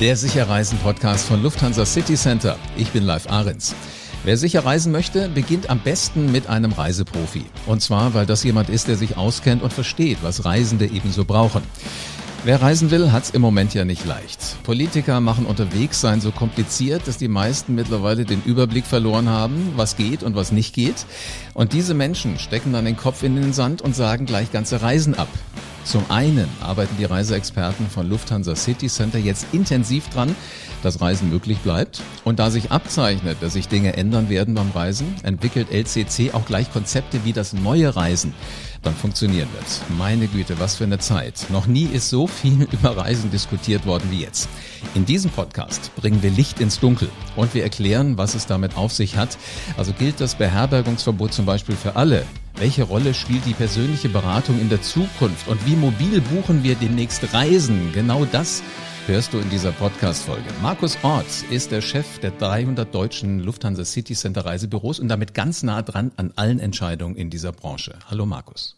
Der Sicherreisen-Podcast von Lufthansa City Center. Ich bin Live Ahrens. Wer sicher reisen möchte, beginnt am besten mit einem Reiseprofi. Und zwar, weil das jemand ist, der sich auskennt und versteht, was Reisende ebenso brauchen. Wer reisen will, hat's im Moment ja nicht leicht. Politiker machen unterwegs sein so kompliziert, dass die meisten mittlerweile den Überblick verloren haben, was geht und was nicht geht. Und diese Menschen stecken dann den Kopf in den Sand und sagen gleich ganze Reisen ab. Zum einen arbeiten die Reiseexperten von Lufthansa City Center jetzt intensiv dran, dass Reisen möglich bleibt. Und da sich abzeichnet, dass sich Dinge ändern werden beim Reisen, entwickelt LCC auch gleich Konzepte, wie das neue Reisen dann funktionieren wird. Meine Güte, was für eine Zeit. Noch nie ist so viel über Reisen diskutiert worden wie jetzt. In diesem Podcast bringen wir Licht ins Dunkel und wir erklären, was es damit auf sich hat. Also gilt das Beherbergungsverbot zum Beispiel für alle, welche Rolle spielt die persönliche Beratung in der Zukunft und wie mobil buchen wir demnächst Reisen? Genau das hörst du in dieser Podcast-Folge. Markus Orts ist der Chef der 300 deutschen Lufthansa City Center Reisebüros und damit ganz nah dran an allen Entscheidungen in dieser Branche. Hallo Markus.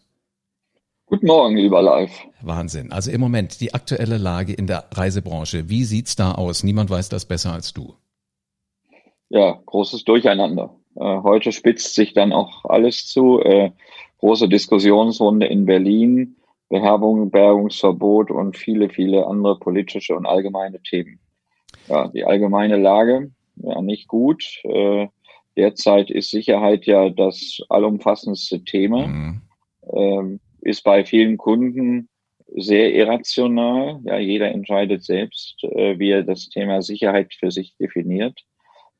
Guten Morgen, lieber Live. Wahnsinn. Also im Moment die aktuelle Lage in der Reisebranche. Wie sieht's da aus? Niemand weiß das besser als du. Ja, großes Durcheinander. Äh, heute spitzt sich dann auch alles zu. Äh, große Diskussionsrunde in Berlin, Beherbergungsverbot und viele, viele andere politische und allgemeine Themen. Ja, die allgemeine Lage, ja, nicht gut. Äh, derzeit ist Sicherheit ja das allumfassendste Thema. Mhm. Ähm, ist bei vielen Kunden sehr irrational. Ja, jeder entscheidet selbst, äh, wie er das Thema Sicherheit für sich definiert.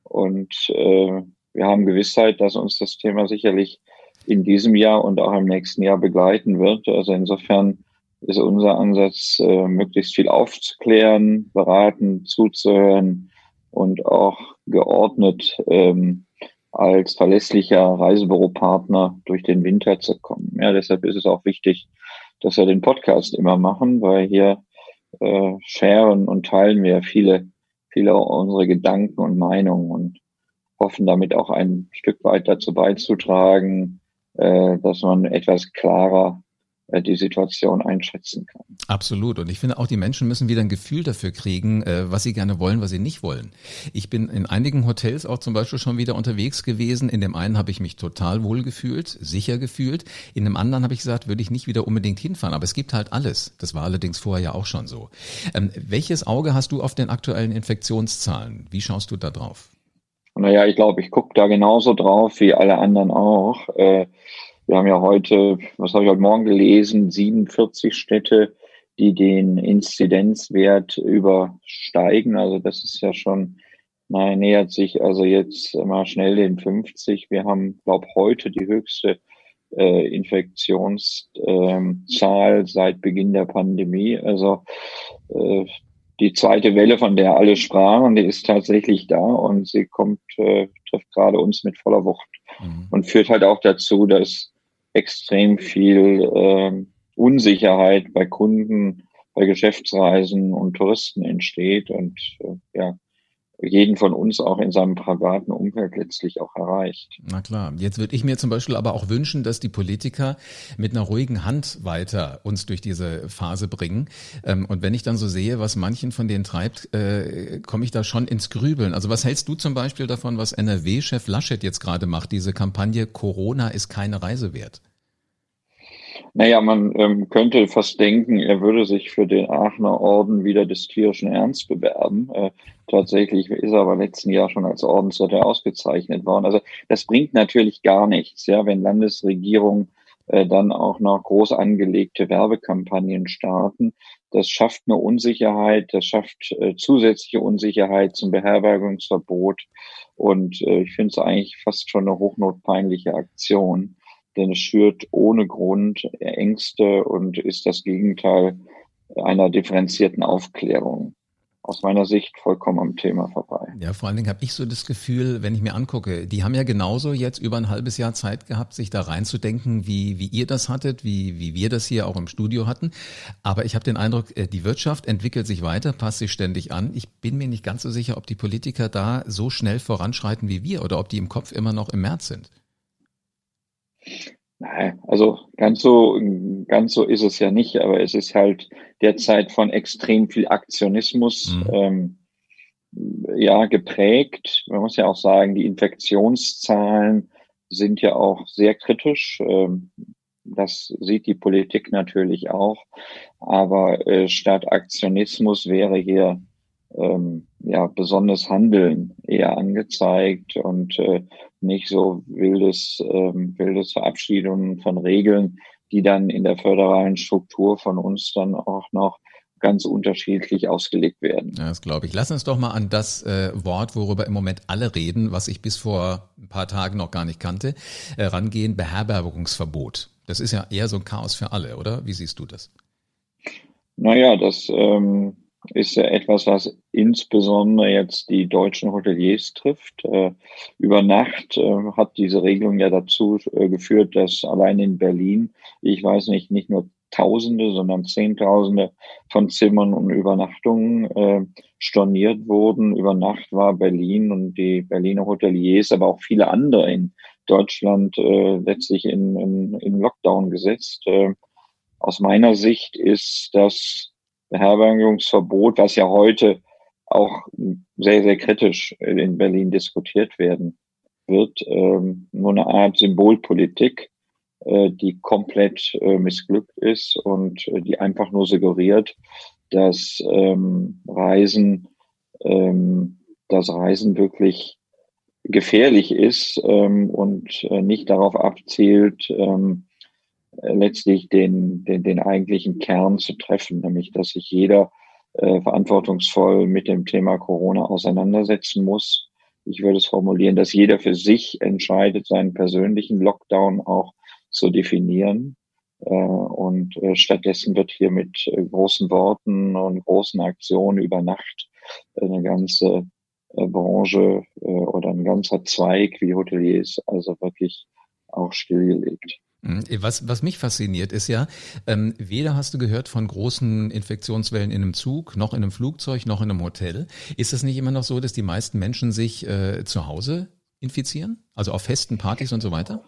Und äh, wir haben Gewissheit, dass uns das Thema sicherlich in diesem Jahr und auch im nächsten Jahr begleiten wird. Also insofern ist unser Ansatz, äh, möglichst viel aufzuklären, beraten, zuzuhören und auch geordnet ähm, als verlässlicher Reisebüropartner durch den Winter zu kommen. Ja, deshalb ist es auch wichtig, dass wir den Podcast immer machen, weil hier äh, scheren und teilen wir viele, viele unsere Gedanken und Meinungen und hoffen damit auch ein Stück weit dazu beizutragen, dass man etwas klarer äh, die Situation einschätzen kann. Absolut. Und ich finde auch, die Menschen müssen wieder ein Gefühl dafür kriegen, äh, was sie gerne wollen, was sie nicht wollen. Ich bin in einigen Hotels auch zum Beispiel schon wieder unterwegs gewesen. In dem einen habe ich mich total wohl gefühlt, sicher gefühlt. In dem anderen habe ich gesagt, würde ich nicht wieder unbedingt hinfahren. Aber es gibt halt alles. Das war allerdings vorher ja auch schon so. Ähm, welches Auge hast du auf den aktuellen Infektionszahlen? Wie schaust du da drauf? Naja, ich glaube, ich gucke da genauso drauf wie alle anderen auch. Äh, wir haben ja heute, was habe ich heute Morgen gelesen, 47 Städte, die den Inzidenzwert übersteigen. Also das ist ja schon, naja, nähert sich also jetzt mal schnell den 50. Wir haben, glaube heute die höchste äh, Infektionszahl ähm, seit Beginn der Pandemie. Also äh, die zweite Welle, von der alle sprachen, die ist tatsächlich da und sie kommt, äh, trifft gerade uns mit voller Wucht mhm. und führt halt auch dazu, dass extrem viel äh, Unsicherheit bei Kunden, bei Geschäftsreisen und Touristen entsteht und äh, ja, jeden von uns auch in seinem privaten Umfeld letztlich auch erreicht. Na klar. Jetzt würde ich mir zum Beispiel aber auch wünschen, dass die Politiker mit einer ruhigen Hand weiter uns durch diese Phase bringen. Ähm, und wenn ich dann so sehe, was manchen von denen treibt, äh, komme ich da schon ins Grübeln. Also was hältst du zum Beispiel davon, was NRW-Chef Laschet jetzt gerade macht, diese Kampagne Corona ist keine Reise wert? Naja, man ähm, könnte fast denken, er würde sich für den Aachener Orden wieder des tierischen Ernst bewerben. Äh, tatsächlich ist er aber letzten Jahr schon als Ordensritter ausgezeichnet worden. Also das bringt natürlich gar nichts, ja, wenn Landesregierungen äh, dann auch noch groß angelegte Werbekampagnen starten. Das schafft eine Unsicherheit, das schafft äh, zusätzliche Unsicherheit zum Beherbergungsverbot. Und äh, ich finde es eigentlich fast schon eine hochnotpeinliche Aktion denn es schürt ohne Grund Ängste und ist das Gegenteil einer differenzierten Aufklärung. Aus meiner Sicht vollkommen am Thema vorbei. Ja, vor allen Dingen habe ich so das Gefühl, wenn ich mir angucke, die haben ja genauso jetzt über ein halbes Jahr Zeit gehabt, sich da reinzudenken, wie, wie ihr das hattet, wie, wie wir das hier auch im Studio hatten. Aber ich habe den Eindruck, äh, die Wirtschaft entwickelt sich weiter, passt sich ständig an. Ich bin mir nicht ganz so sicher, ob die Politiker da so schnell voranschreiten wie wir oder ob die im Kopf immer noch im März sind. Nein, also ganz so, ganz so ist es ja nicht, aber es ist halt derzeit von extrem viel Aktionismus mhm. ähm, ja geprägt. Man muss ja auch sagen, die Infektionszahlen sind ja auch sehr kritisch. Ähm, das sieht die Politik natürlich auch. Aber äh, statt Aktionismus wäre hier ähm, ja besonders Handeln eher angezeigt und äh, nicht so wildes, ähm, wildes Verabschiedungen von Regeln, die dann in der föderalen Struktur von uns dann auch noch ganz unterschiedlich ausgelegt werden. Ja, das glaube ich. Lass uns doch mal an das äh, Wort, worüber im Moment alle reden, was ich bis vor ein paar Tagen noch gar nicht kannte, äh, rangehen, Beherbergungsverbot. Das ist ja eher so ein Chaos für alle, oder? Wie siehst du das? Naja, das ähm, ist ja etwas, was insbesondere jetzt die deutschen Hoteliers trifft. Äh, über Nacht äh, hat diese Regelung ja dazu äh, geführt, dass allein in Berlin, ich weiß nicht, nicht nur Tausende, sondern Zehntausende von Zimmern und Übernachtungen storniert wurden. Über Nacht war Berlin und die Berliner Hoteliers, aber auch viele andere in Deutschland letztlich in, in, in Lockdown gesetzt. Aus meiner Sicht ist das Beherbergungsverbot, was ja heute auch sehr, sehr kritisch in Berlin diskutiert werden wird, ähm, nur eine Art Symbolpolitik, äh, die komplett äh, missglückt ist und äh, die einfach nur suggeriert, dass ähm, Reisen, ähm, dass Reisen wirklich gefährlich ist ähm, und äh, nicht darauf abzielt, ähm, äh, letztlich den, den, den eigentlichen Kern zu treffen, nämlich dass sich jeder äh, verantwortungsvoll mit dem Thema Corona auseinandersetzen muss. Ich würde es formulieren, dass jeder für sich entscheidet, seinen persönlichen Lockdown auch zu definieren. Äh, und äh, stattdessen wird hier mit äh, großen Worten und großen Aktionen über Nacht eine ganze äh, Branche oder ein ganzer Zweig wie Hoteliers also wirklich auch stillgelegt. Mhm. Was, was mich fasziniert ist ja, ähm, weder hast du gehört von großen Infektionswellen in einem Zug, noch in einem Flugzeug, noch in einem Hotel. Ist es nicht immer noch so, dass die meisten Menschen sich äh, zu Hause infizieren? Also auf festen Partys und so weiter?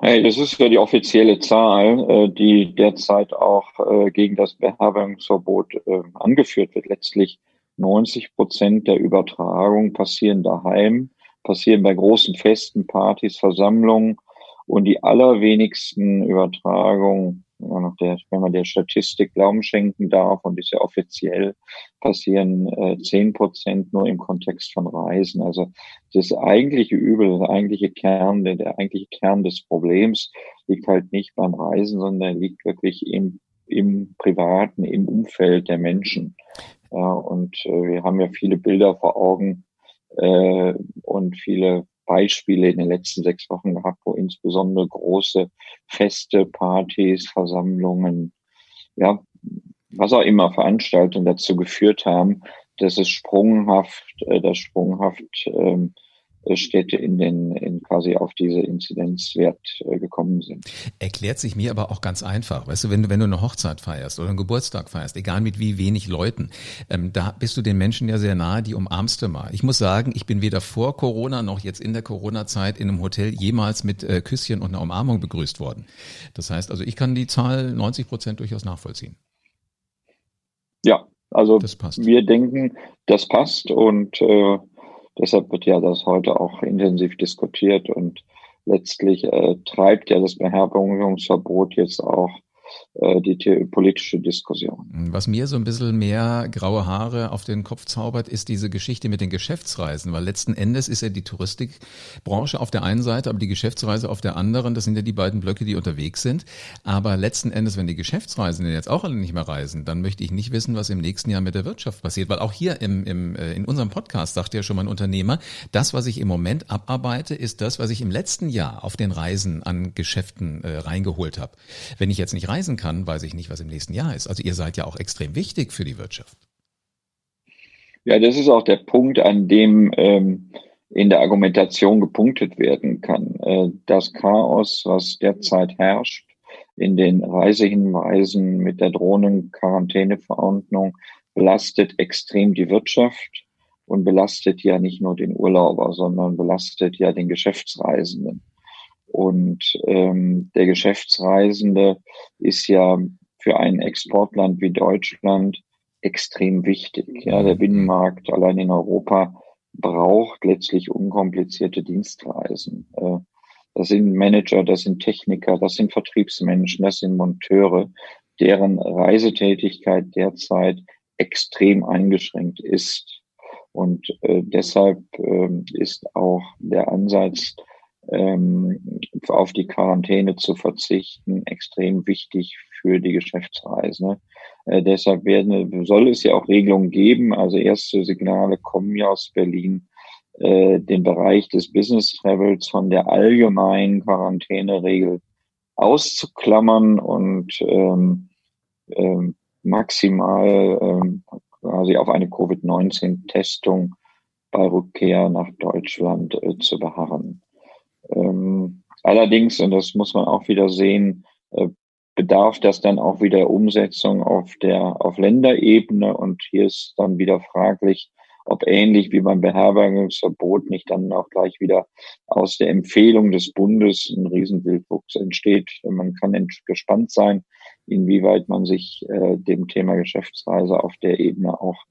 Hey, das ist ja die offizielle Zahl, äh, die derzeit auch äh, gegen das Beherbergungsverbot äh, angeführt wird. Letztlich 90 Prozent der Übertragung passieren daheim, passieren bei großen Festen, Partys, Versammlungen und die allerwenigsten Übertragungen, der, wenn man der Statistik Glauben schenken darf, und ist ja offiziell, passieren äh, zehn äh, Prozent nur im Kontext von Reisen. Also das eigentliche Übel, der eigentliche Kern, der, der eigentliche Kern des Problems liegt halt nicht beim Reisen, sondern liegt wirklich im, im privaten, im Umfeld der Menschen. Äh, und äh, wir haben ja viele Bilder vor Augen äh, und viele Beispiele in den letzten sechs Wochen gehabt, wo insbesondere große Feste, Partys, Versammlungen, ja, was auch immer Veranstaltungen dazu geführt haben, dass es sprunghaft, äh, dass sprunghaft ähm, Städte in den in quasi auf diese Inzidenzwert äh, gekommen sind. Erklärt sich mir aber auch ganz einfach. Weißt du, wenn du wenn du eine Hochzeit feierst oder einen Geburtstag feierst, egal mit wie wenig Leuten, ähm, da bist du den Menschen ja sehr nahe, die umarmst du mal. Ich muss sagen, ich bin weder vor Corona noch jetzt in der Corona-Zeit in einem Hotel jemals mit äh, Küsschen und einer Umarmung begrüßt worden. Das heißt, also ich kann die Zahl 90 Prozent durchaus nachvollziehen. Ja, also wir denken, das passt und äh, Deshalb wird ja das heute auch intensiv diskutiert und letztlich äh, treibt ja das Beherbergungsverbot jetzt auch die politische Diskussion. Was mir so ein bisschen mehr graue Haare auf den Kopf zaubert, ist diese Geschichte mit den Geschäftsreisen, weil letzten Endes ist ja die Touristikbranche auf der einen Seite, aber die Geschäftsreise auf der anderen, das sind ja die beiden Blöcke, die unterwegs sind. Aber letzten Endes, wenn die Geschäftsreisenden jetzt auch alle nicht mehr reisen, dann möchte ich nicht wissen, was im nächsten Jahr mit der Wirtschaft passiert, weil auch hier im, im, äh, in unserem Podcast sagt ja schon mal ein Unternehmer, das, was ich im Moment abarbeite, ist das, was ich im letzten Jahr auf den Reisen an Geschäften äh, reingeholt habe. Wenn ich jetzt nicht reisen kann, weiß ich nicht, was im nächsten Jahr ist. Also ihr seid ja auch extrem wichtig für die Wirtschaft. Ja, das ist auch der Punkt, an dem ähm, in der Argumentation gepunktet werden kann. Äh, das Chaos, was derzeit herrscht, in den Reisehinweisen mit der Drohnen-Quarantäneverordnung belastet extrem die Wirtschaft und belastet ja nicht nur den Urlauber, sondern belastet ja den Geschäftsreisenden. Und ähm, der Geschäftsreisende ist ja für ein Exportland wie Deutschland extrem wichtig. Ja, der Binnenmarkt allein in Europa braucht letztlich unkomplizierte Dienstreisen. Äh, das sind Manager, das sind Techniker, das sind Vertriebsmenschen, das sind Monteure, deren Reisetätigkeit derzeit extrem eingeschränkt ist. Und äh, deshalb äh, ist auch der Ansatz, ähm, auf die Quarantäne zu verzichten, extrem wichtig für die Geschäftsreise. Äh, deshalb werden, soll es ja auch Regelungen geben. Also erste Signale kommen ja aus Berlin, äh, den Bereich des Business Travels von der allgemeinen Quarantäneregel auszuklammern und ähm, ähm, maximal ähm, quasi auf eine Covid-19-Testung bei Rückkehr nach Deutschland äh, zu beharren. Ähm, allerdings, und das muss man auch wieder sehen, äh, bedarf das dann auch wieder Umsetzung auf der auf Länderebene und hier ist dann wieder fraglich, ob ähnlich wie beim Beherbergungsverbot nicht dann auch gleich wieder aus der Empfehlung des Bundes ein Riesenwildwuchs entsteht. Man kann gespannt sein, inwieweit man sich äh, dem Thema Geschäftsreise auf der Ebene auch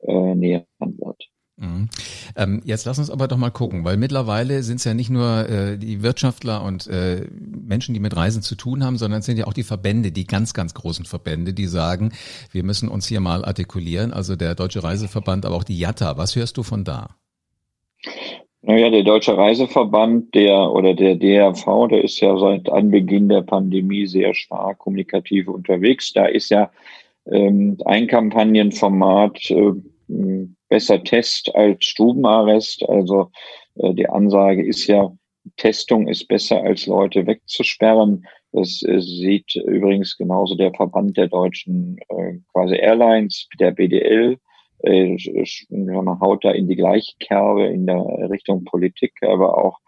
äh, nähern wird. Mhm. Ähm, jetzt lass uns aber doch mal gucken, weil mittlerweile sind es ja nicht nur äh, die Wirtschaftler und äh, Menschen, die mit Reisen zu tun haben, sondern es sind ja auch die Verbände, die ganz, ganz großen Verbände, die sagen, wir müssen uns hier mal artikulieren. Also der Deutsche Reiseverband, aber auch die JATA. Was hörst du von da? Naja, der Deutsche Reiseverband, der oder der DRV, der ist ja seit Anbeginn der Pandemie sehr stark kommunikativ unterwegs. Da ist ja ähm, ein Kampagnenformat äh, besser Test als Stubenarrest. Also äh, die Ansage ist ja, Testung ist besser als Leute wegzusperren. Das äh, sieht übrigens genauso der Verband der deutschen äh, quasi Airlines, der BDL, äh, haut da in die gleiche Kerbe in der Richtung Politik, aber auch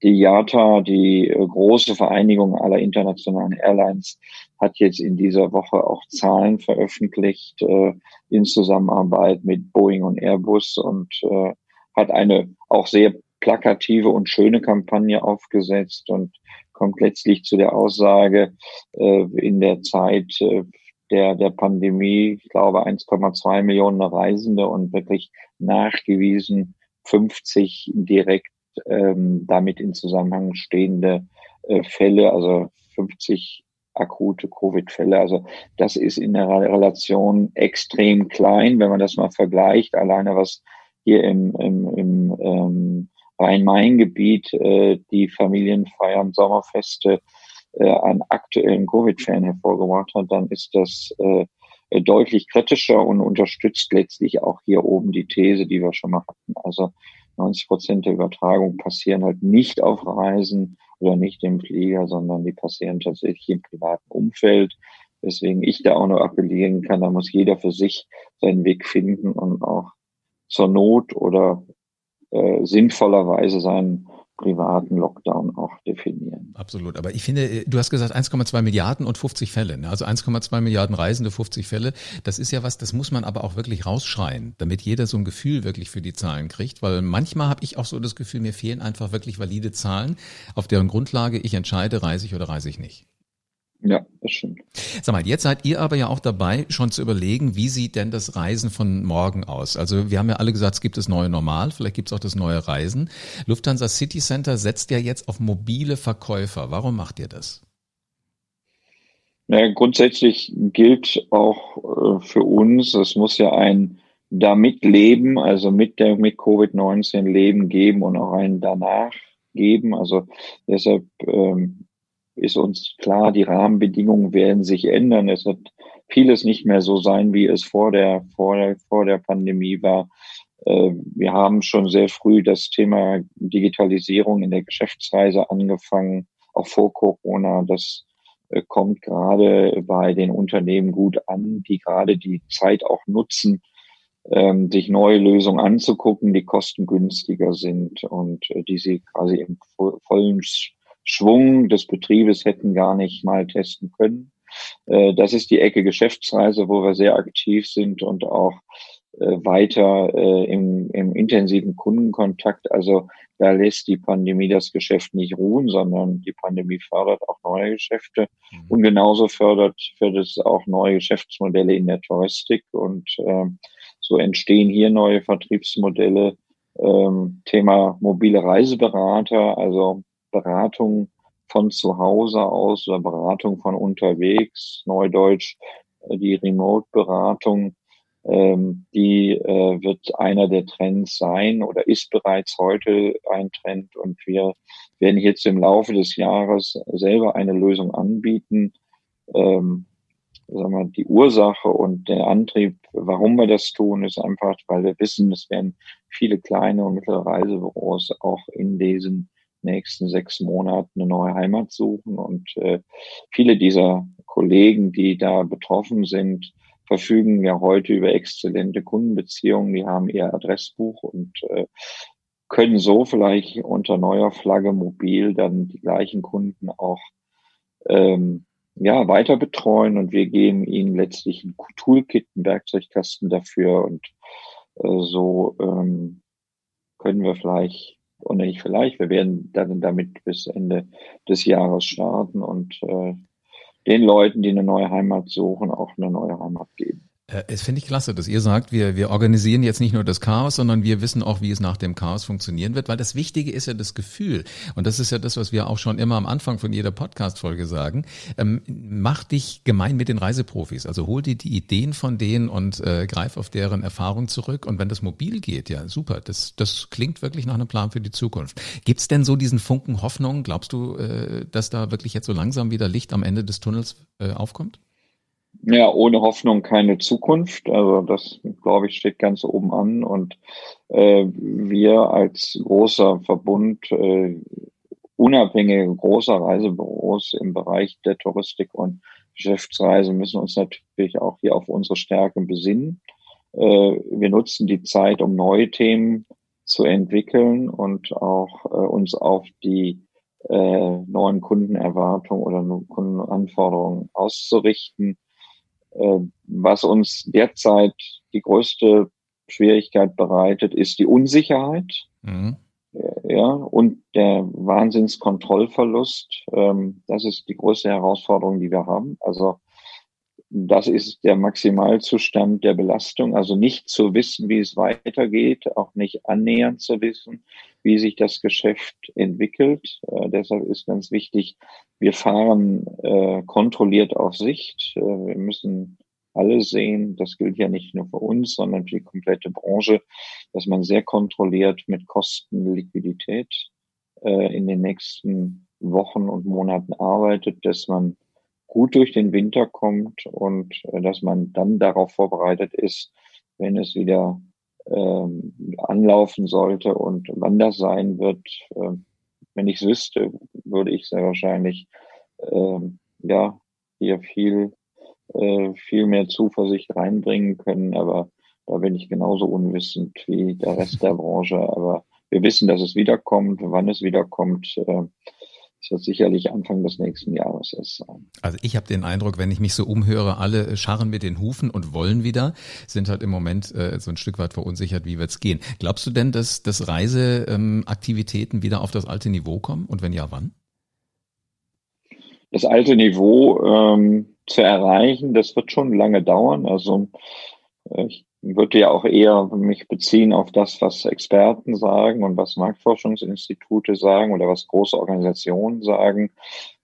IATA, die äh, große Vereinigung aller internationalen Airlines, hat jetzt in dieser Woche auch Zahlen veröffentlicht äh, in Zusammenarbeit mit Boeing und Airbus und äh, hat eine auch sehr plakative und schöne Kampagne aufgesetzt und kommt letztlich zu der Aussage, äh, in der Zeit äh, der, der Pandemie, ich glaube 1,2 Millionen Reisende und wirklich nachgewiesen 50 direkt ähm, damit in Zusammenhang stehende äh, Fälle, also 50 akute Covid-Fälle. Also das ist in der Relation extrem klein, wenn man das mal vergleicht. Alleine was hier im, im, im ähm, Rhein-Main-Gebiet äh, die Familienfeiern, Sommerfeste äh, an aktuellen Covid-Fällen hervorgebracht hat, dann ist das äh, deutlich kritischer und unterstützt letztlich auch hier oben die These, die wir schon mal hatten. Also 90 Prozent der Übertragung passieren halt nicht auf Reisen oder nicht im Flieger, sondern die passieren tatsächlich im privaten Umfeld. Deswegen ich da auch nur appellieren kann, da muss jeder für sich seinen Weg finden und auch zur Not oder äh, sinnvollerweise seinen privaten Lockdown auch definieren. Absolut. Aber ich finde, äh, du hast gesagt 1,2 Milliarden und 50 Fälle. Ne? Also 1,2 Milliarden Reisende, 50 Fälle. Das ist ja was, das muss man aber auch wirklich rausschreien, damit jeder so ein Gefühl wirklich für die Zahlen kriegt. Weil manchmal habe ich auch so das Gefühl, mir fehlen einfach wirklich valide Zahlen, auf deren Grundlage ich entscheide, reise ich oder reise ich nicht. Ja, das stimmt. Sag mal, jetzt seid ihr aber ja auch dabei, schon zu überlegen, wie sieht denn das Reisen von morgen aus? Also wir haben ja alle gesagt, es gibt das neue Normal, vielleicht gibt es auch das neue Reisen. Lufthansa City Center setzt ja jetzt auf mobile Verkäufer. Warum macht ihr das? Na, grundsätzlich gilt auch äh, für uns, es muss ja ein damit leben, also mit der mit Covid-19 Leben geben und auch ein danach geben. Also deshalb ähm, ist uns klar, die Rahmenbedingungen werden sich ändern. Es wird vieles nicht mehr so sein, wie es vor der, vor der, vor der Pandemie war. Äh, wir haben schon sehr früh das Thema Digitalisierung in der Geschäftsreise angefangen, auch vor Corona. Das äh, kommt gerade bei den Unternehmen gut an, die gerade die Zeit auch nutzen, ähm, sich neue Lösungen anzugucken, die kostengünstiger sind und äh, die sie quasi im vollen Schwung des Betriebes hätten gar nicht mal testen können. Äh, das ist die Ecke Geschäftsreise, wo wir sehr aktiv sind und auch äh, weiter äh, im, im intensiven Kundenkontakt. Also da lässt die Pandemie das Geschäft nicht ruhen, sondern die Pandemie fördert auch neue Geschäfte mhm. und genauso fördert, fördert es auch neue Geschäftsmodelle in der Touristik und äh, so entstehen hier neue Vertriebsmodelle. Ähm, Thema mobile Reiseberater, also Beratung von zu Hause aus oder Beratung von unterwegs, Neudeutsch, äh, die Remote-Beratung ähm, die äh, wird einer der Trends sein oder ist bereits heute ein Trend und wir werden jetzt im Laufe des Jahres selber eine Lösung anbieten. Ähm, sagen wir, die Ursache und der Antrieb, warum wir das tun, ist einfach, weil wir wissen, es werden viele kleine und mittlere Reisebüros auch in diesen nächsten sechs Monaten eine neue Heimat suchen. Und äh, viele dieser Kollegen, die da betroffen sind, verfügen ja heute über exzellente Kundenbeziehungen, die haben ihr Adressbuch und äh, können so vielleicht unter neuer Flagge mobil dann die gleichen Kunden auch ähm, ja, weiter betreuen. Und wir geben ihnen letztlich ein Toolkit, einen Werkzeugkasten dafür. Und äh, so ähm, können wir vielleicht, oder nicht vielleicht, wir werden dann damit bis Ende des Jahres starten und äh, den Leuten, die eine neue Heimat suchen, auch eine neue Heimat geben. Äh, es finde ich klasse, dass ihr sagt, wir, wir organisieren jetzt nicht nur das Chaos, sondern wir wissen auch, wie es nach dem Chaos funktionieren wird, weil das Wichtige ist ja das Gefühl. Und das ist ja das, was wir auch schon immer am Anfang von jeder Podcast-Folge sagen. Ähm, mach dich gemein mit den Reiseprofis. Also hol dir die Ideen von denen und äh, greif auf deren Erfahrung zurück. Und wenn das mobil geht, ja, super. Das, das klingt wirklich nach einem Plan für die Zukunft. Gibt's denn so diesen Funken Hoffnung? Glaubst du, äh, dass da wirklich jetzt so langsam wieder Licht am Ende des Tunnels äh, aufkommt? Ja, ohne Hoffnung keine Zukunft. Also das, glaube ich, steht ganz oben an. Und äh, wir als großer Verbund, äh, unabhängige großer Reisebüros im Bereich der Touristik und Geschäftsreise müssen uns natürlich auch hier auf unsere Stärken besinnen. Äh, wir nutzen die Zeit, um neue Themen zu entwickeln und auch äh, uns auf die äh, neuen Kundenerwartungen oder Kundenanforderungen auszurichten was uns derzeit die größte Schwierigkeit bereitet, ist die Unsicherheit. Mhm. Ja, und der Wahnsinnskontrollverlust. Ähm, das ist die größte Herausforderung, die wir haben. Also das ist der Maximalzustand der Belastung, also nicht zu wissen, wie es weitergeht, auch nicht annähernd zu wissen, wie sich das Geschäft entwickelt. Äh, deshalb ist ganz wichtig, wir fahren äh, kontrolliert auf Sicht. Äh, wir müssen alle sehen, das gilt ja nicht nur für uns, sondern für die komplette Branche, dass man sehr kontrolliert mit Kosten, Liquidität äh, in den nächsten Wochen und Monaten arbeitet, dass man gut durch den Winter kommt und äh, dass man dann darauf vorbereitet ist, wenn es wieder ähm, anlaufen sollte und wann das sein wird. Äh, wenn ich es wüsste, würde ich sehr wahrscheinlich äh, ja hier viel äh, viel mehr Zuversicht reinbringen können, aber da bin ich genauso unwissend wie der Rest der Branche. Aber wir wissen, dass es wiederkommt. Wann es wiederkommt, äh, das wird sicherlich Anfang des nächsten Jahres erst sein. Also ich habe den Eindruck, wenn ich mich so umhöre, alle scharren mit den Hufen und wollen wieder, sind halt im Moment äh, so ein Stück weit verunsichert, wie wird's gehen. Glaubst du denn, dass, dass Reiseaktivitäten ähm, wieder auf das alte Niveau kommen? Und wenn ja, wann? Das alte Niveau ähm, zu erreichen, das wird schon lange dauern. Also äh, ich würde ja auch eher mich beziehen auf das, was Experten sagen und was Marktforschungsinstitute sagen oder was große Organisationen sagen.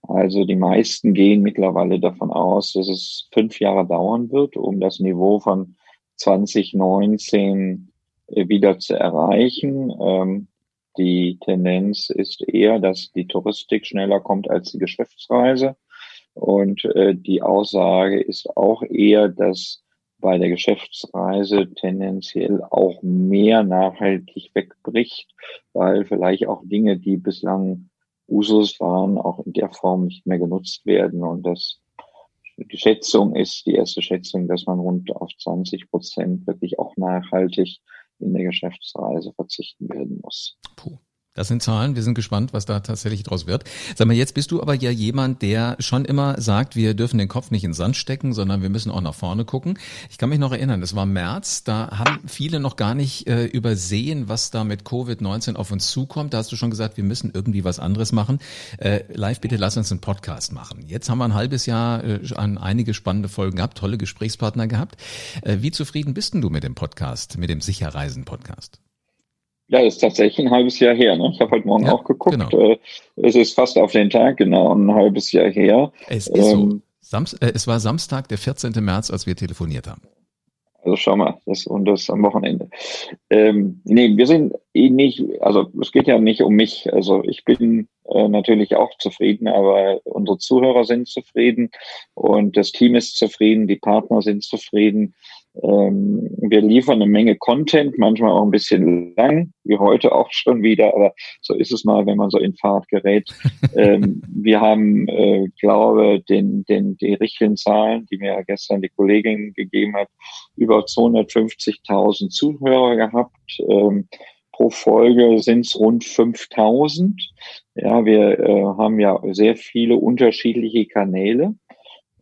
Also die meisten gehen mittlerweile davon aus, dass es fünf Jahre dauern wird, um das Niveau von 2019 äh, wieder zu erreichen. Ähm, die Tendenz ist eher, dass die Touristik schneller kommt als die Geschäftsreise. Und äh, die Aussage ist auch eher, dass bei der Geschäftsreise tendenziell auch mehr nachhaltig wegbricht, weil vielleicht auch Dinge, die bislang Usus waren, auch in der Form nicht mehr genutzt werden. Und das die Schätzung ist, die erste Schätzung, dass man rund auf 20 Prozent wirklich auch nachhaltig in der Geschäftsreise verzichten werden muss. Puh. Das sind Zahlen. Wir sind gespannt, was da tatsächlich draus wird. Sag mal, jetzt bist du aber ja jemand, der schon immer sagt, wir dürfen den Kopf nicht in den Sand stecken, sondern wir müssen auch nach vorne gucken. Ich kann mich noch erinnern, es war März, da haben viele noch gar nicht äh, übersehen, was da mit Covid-19 auf uns zukommt. Da hast du schon gesagt, wir müssen irgendwie was anderes machen. Äh, live, bitte lass uns einen Podcast machen. Jetzt haben wir ein halbes Jahr äh, an einige spannende Folgen gehabt, tolle Gesprächspartner gehabt. Äh, wie zufrieden bist denn du mit dem Podcast, mit dem Sicherreisen-Podcast? Ja, ist tatsächlich ein halbes Jahr her. Ne? Ich habe heute Morgen ja, auch geguckt. Genau. Äh, es ist fast auf den Tag genau ein halbes Jahr her. Es ist ähm, so. Samst, äh, es war Samstag, der 14. März, als wir telefoniert haben. Also schau mal, das und das am Wochenende. Ähm, nee, wir sind eh nicht, also es geht ja nicht um mich. Also ich bin äh, natürlich auch zufrieden, aber unsere Zuhörer sind zufrieden und das Team ist zufrieden, die Partner sind zufrieden. Ähm, wir liefern eine Menge Content, manchmal auch ein bisschen lang, wie heute auch schon wieder, aber so ist es mal, wenn man so in Fahrt gerät. ähm, wir haben, äh, glaube den, den, die richtigen Zahlen, die mir gestern die Kollegin gegeben hat, über 250.000 Zuhörer gehabt. Ähm, pro Folge sind es rund 5000. Ja, wir äh, haben ja sehr viele unterschiedliche Kanäle.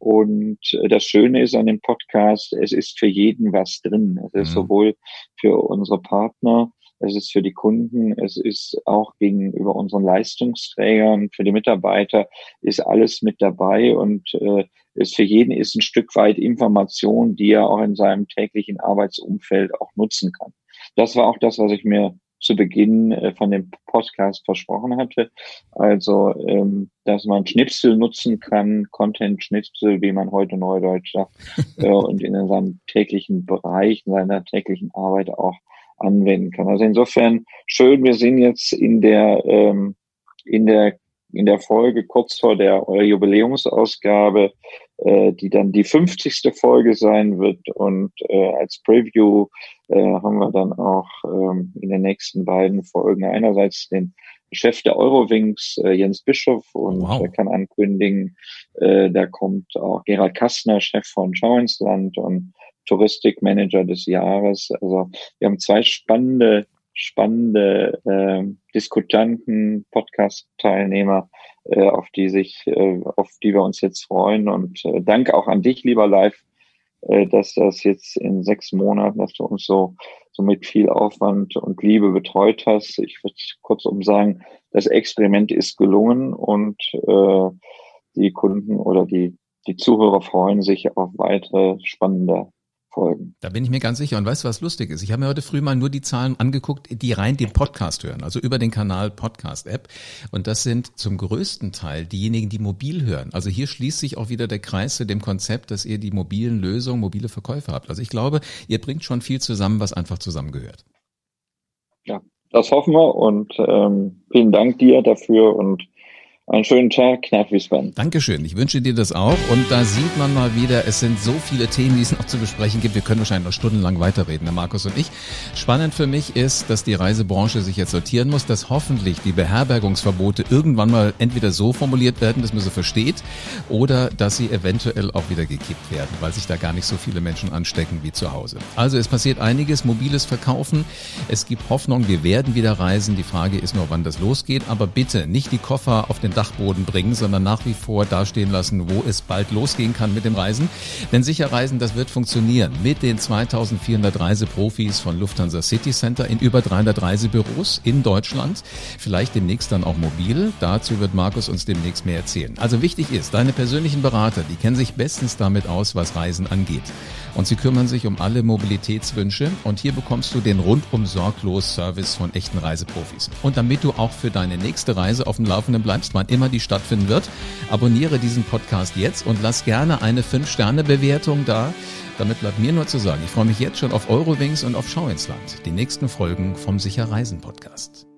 Und äh, das Schöne ist an dem Podcast, es ist für jeden was drin. Es ist mhm. sowohl für unsere Partner, es ist für die Kunden, es ist auch gegenüber unseren Leistungsträgern, für die Mitarbeiter, ist alles mit dabei und äh, es für jeden ist ein Stück weit Information, die er auch in seinem täglichen Arbeitsumfeld auch nutzen kann. Das war auch das, was ich mir zu Beginn äh, von dem Podcast versprochen hatte. Also, ähm, dass man Schnipsel nutzen kann, Content-Schnipsel, wie man heute Neudeutsch sagt, äh, und in seinem täglichen Bereich, in seiner täglichen Arbeit auch anwenden kann. Also insofern schön, wir sind jetzt in der, ähm, in der in der Folge kurz vor der Jubiläumsausgabe, äh, die dann die 50. Folge sein wird. Und äh, als Preview äh, haben wir dann auch ähm, in den nächsten beiden Folgen einerseits den Chef der Eurowings, äh, Jens Bischof, und wow. er kann ankündigen, äh, da kommt auch Gerald Kastner, Chef von Schau ins Land und Touristikmanager des Jahres. Also wir haben zwei spannende spannende äh, Diskutanten, Podcast-Teilnehmer, äh, auf die sich, äh, auf die wir uns jetzt freuen. Und äh, danke auch an dich, lieber Live, äh, dass das jetzt in sechs Monaten, dass du uns so, so mit viel Aufwand und Liebe betreut hast. Ich würde kurzum sagen, das Experiment ist gelungen und äh, die Kunden oder die, die Zuhörer freuen sich auf weitere spannende folgen. Da bin ich mir ganz sicher. Und weißt du, was lustig ist? Ich habe mir heute früh mal nur die Zahlen angeguckt, die rein den Podcast hören, also über den Kanal Podcast App. Und das sind zum größten Teil diejenigen, die mobil hören. Also hier schließt sich auch wieder der Kreis zu dem Konzept, dass ihr die mobilen Lösungen, mobile Verkäufe habt. Also ich glaube, ihr bringt schon viel zusammen, was einfach zusammengehört. Ja, das hoffen wir und ähm, vielen Dank dir dafür und einen schönen Tag nach Wiesbaden. Dankeschön. Ich wünsche dir das auch. Und da sieht man mal wieder, es sind so viele Themen, die es noch zu besprechen gibt. Wir können wahrscheinlich noch stundenlang weiterreden, der Markus und ich. Spannend für mich ist, dass die Reisebranche sich jetzt sortieren muss, dass hoffentlich die Beherbergungsverbote irgendwann mal entweder so formuliert werden, dass man sie versteht, oder dass sie eventuell auch wieder gekippt werden, weil sich da gar nicht so viele Menschen anstecken wie zu Hause. Also es passiert einiges, mobiles Verkaufen. Es gibt Hoffnung, wir werden wieder reisen. Die Frage ist nur, wann das losgeht. Aber bitte nicht die Koffer auf den den Dachboden bringen, sondern nach wie vor dastehen lassen, wo es bald losgehen kann mit dem Reisen. Denn sicher Reisen, das wird funktionieren mit den 2400 Reiseprofis von Lufthansa City Center in über 300 Reisebüros in Deutschland. Vielleicht demnächst dann auch mobil. Dazu wird Markus uns demnächst mehr erzählen. Also wichtig ist, deine persönlichen Berater, die kennen sich bestens damit aus, was Reisen angeht. Und sie kümmern sich um alle Mobilitätswünsche. Und hier bekommst du den rundum sorglos Service von echten Reiseprofis. Und damit du auch für deine nächste Reise auf dem Laufenden bleibst, wann immer die stattfinden wird, abonniere diesen Podcast jetzt und lass gerne eine 5-Sterne-Bewertung da. Damit bleibt mir nur zu sagen, ich freue mich jetzt schon auf Eurowings und auf Schau ins Land, die nächsten Folgen vom Sicher Reisen Podcast.